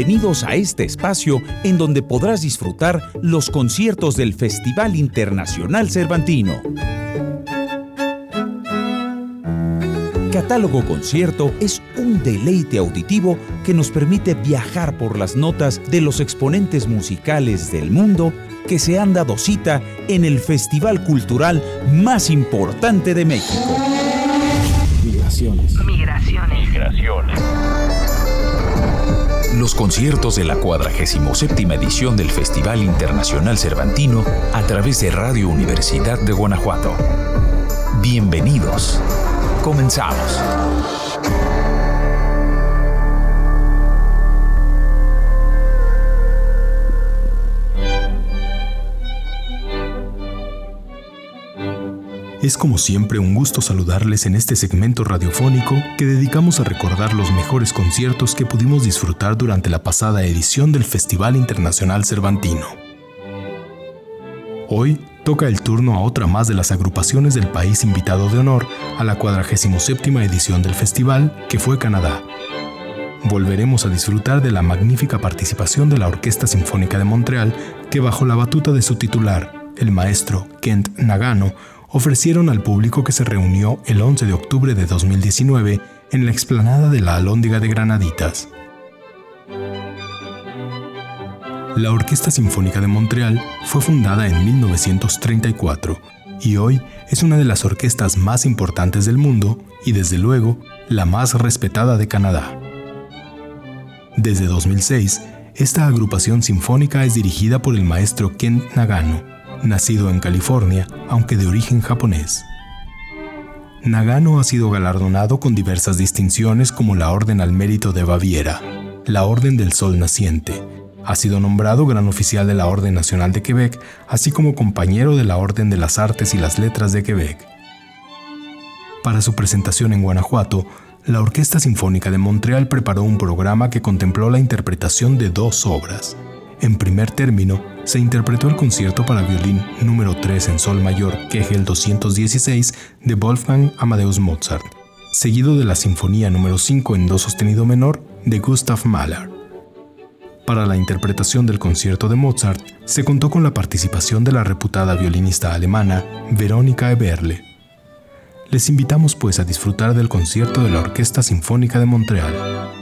Bienvenidos a este espacio en donde podrás disfrutar los conciertos del Festival Internacional Cervantino. Catálogo Concierto es un deleite auditivo que nos permite viajar por las notas de los exponentes musicales del mundo que se han dado cita en el festival cultural más importante de México. Conciertos de la 47 edición del Festival Internacional Cervantino a través de Radio Universidad de Guanajuato. Bienvenidos. Comenzamos. Es como siempre un gusto saludarles en este segmento radiofónico que dedicamos a recordar los mejores conciertos que pudimos disfrutar durante la pasada edición del Festival Internacional Cervantino. Hoy toca el turno a otra más de las agrupaciones del país invitado de honor a la 47 edición del festival, que fue Canadá. Volveremos a disfrutar de la magnífica participación de la Orquesta Sinfónica de Montreal, que bajo la batuta de su titular, el maestro Kent Nagano, ofrecieron al público que se reunió el 11 de octubre de 2019 en la explanada de la Alhóndiga de Granaditas. La Orquesta Sinfónica de Montreal fue fundada en 1934 y hoy es una de las orquestas más importantes del mundo y desde luego la más respetada de Canadá. Desde 2006, esta agrupación sinfónica es dirigida por el maestro Ken Nagano, nacido en California, aunque de origen japonés. Nagano ha sido galardonado con diversas distinciones como la Orden al Mérito de Baviera, la Orden del Sol Naciente, ha sido nombrado Gran Oficial de la Orden Nacional de Quebec, así como compañero de la Orden de las Artes y las Letras de Quebec. Para su presentación en Guanajuato, la Orquesta Sinfónica de Montreal preparó un programa que contempló la interpretación de dos obras. En primer término, se interpretó el concierto para violín número 3 en sol mayor, Kegel 216, de Wolfgang Amadeus Mozart, seguido de la Sinfonía número 5 en do sostenido menor, de Gustav Mahler. Para la interpretación del concierto de Mozart, se contó con la participación de la reputada violinista alemana Verónica Eberle. Les invitamos pues a disfrutar del concierto de la Orquesta Sinfónica de Montreal.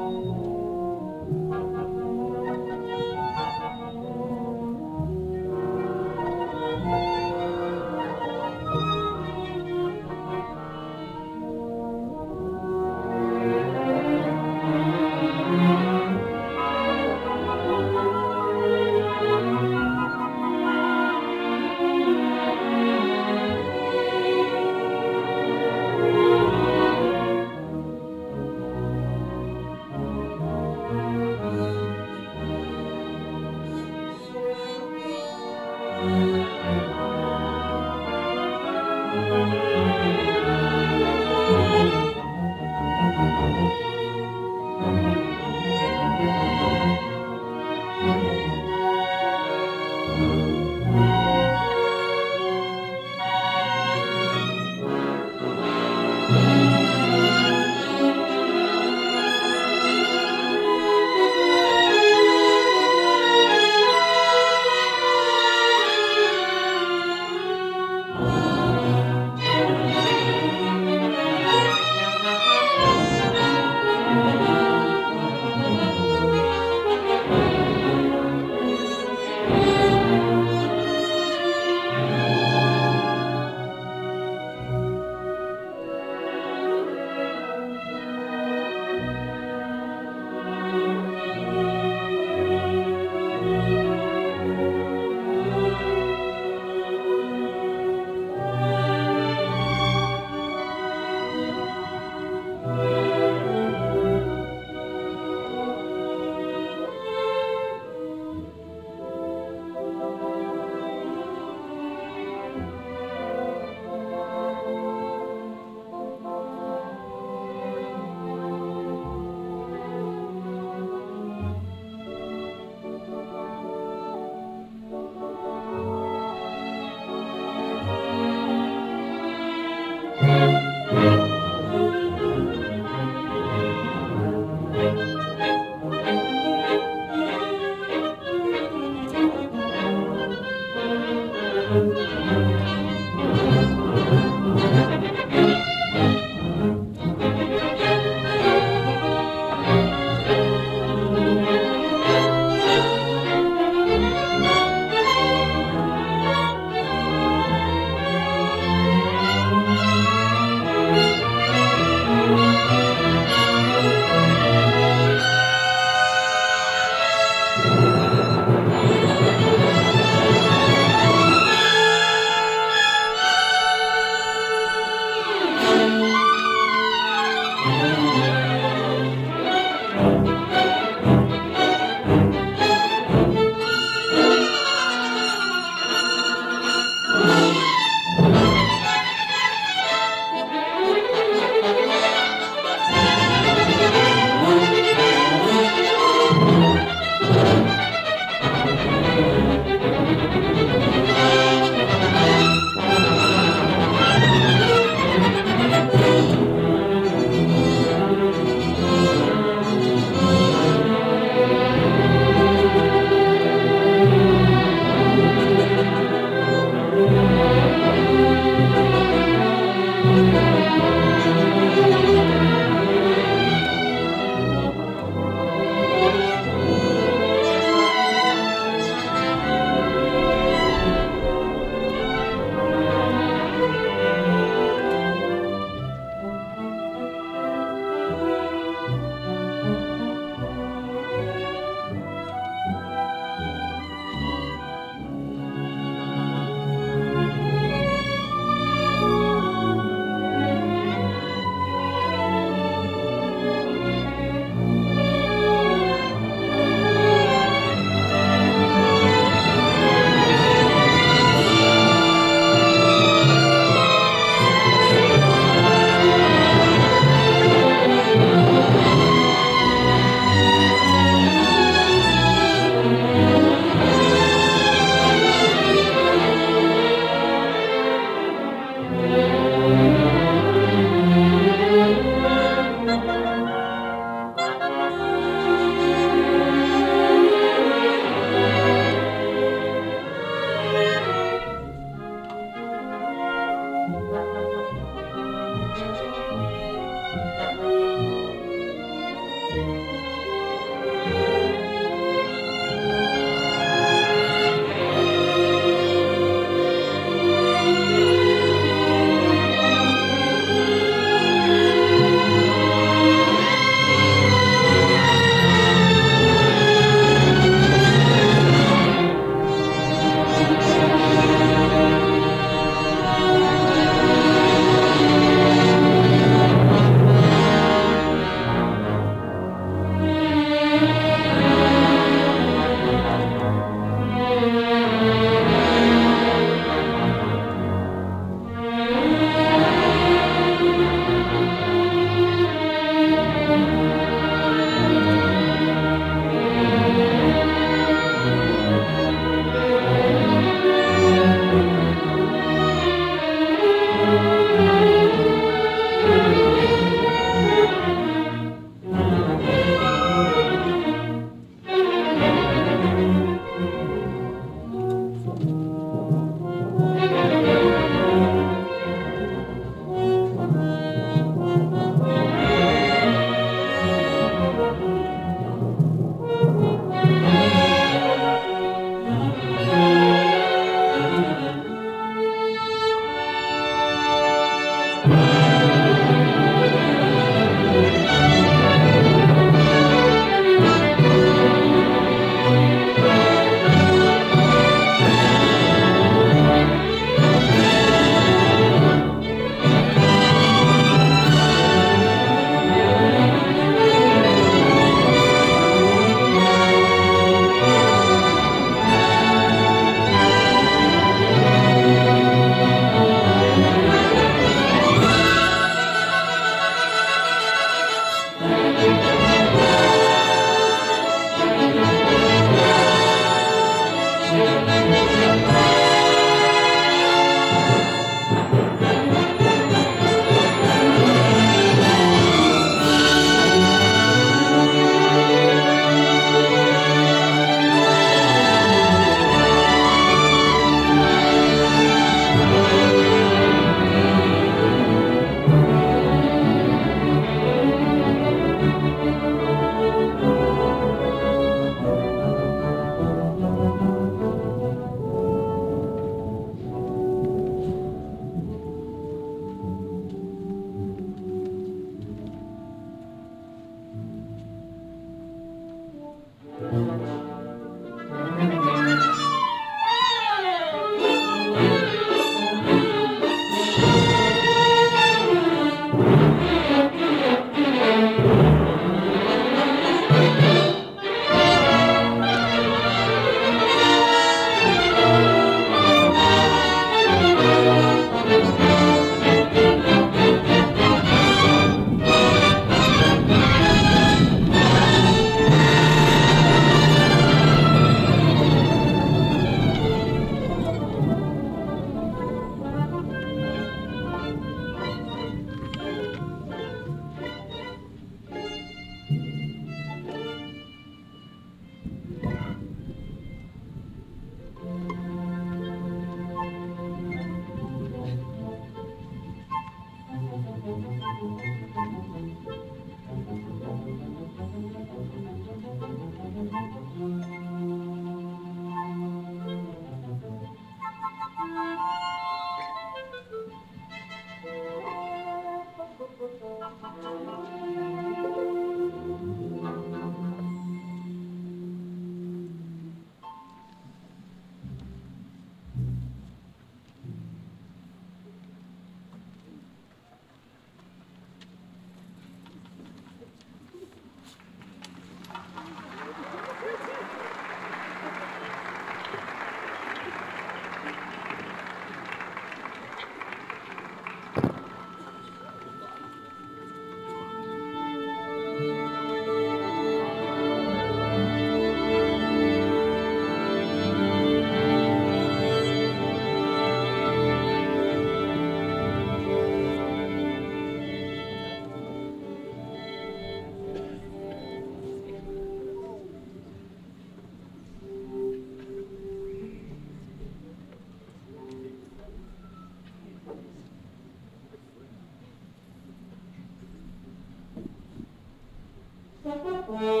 Mm-hmm.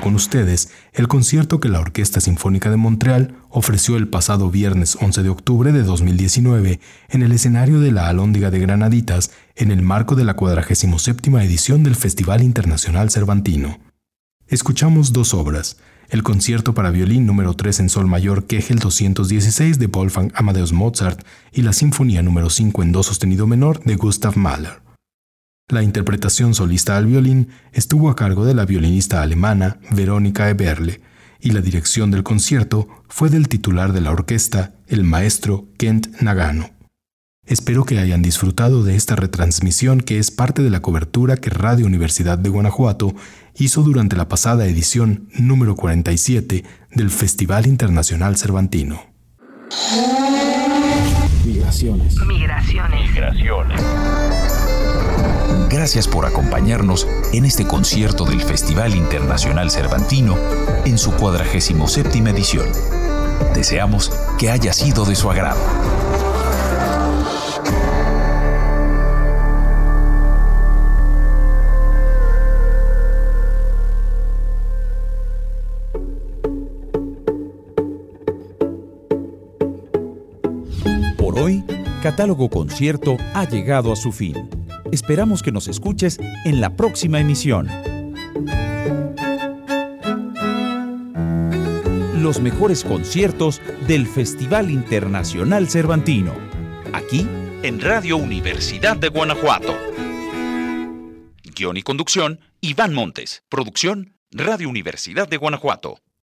Con ustedes el concierto que la Orquesta Sinfónica de Montreal ofreció el pasado viernes 11 de octubre de 2019 en el escenario de la Alhóndiga de Granaditas en el marco de la 47 edición del Festival Internacional Cervantino. Escuchamos dos obras, el concierto para violín número 3 en sol mayor Kegel 216 de Wolfgang Amadeus Mozart y la Sinfonía número 5 en do sostenido menor de Gustav Mahler. La interpretación solista al violín estuvo a cargo de la violinista alemana Verónica Eberle y la dirección del concierto fue del titular de la orquesta, el maestro Kent Nagano. Espero que hayan disfrutado de esta retransmisión que es parte de la cobertura que Radio Universidad de Guanajuato hizo durante la pasada edición número 47 del Festival Internacional Cervantino. Migraciones. Migraciones. Migraciones. Gracias por acompañarnos en este concierto del Festival Internacional Cervantino en su 47 edición. Deseamos que haya sido de su agrado. Por hoy, Catálogo Concierto ha llegado a su fin. Esperamos que nos escuches en la próxima emisión. Los mejores conciertos del Festival Internacional Cervantino. Aquí en Radio Universidad de Guanajuato. Guión y conducción, Iván Montes. Producción, Radio Universidad de Guanajuato.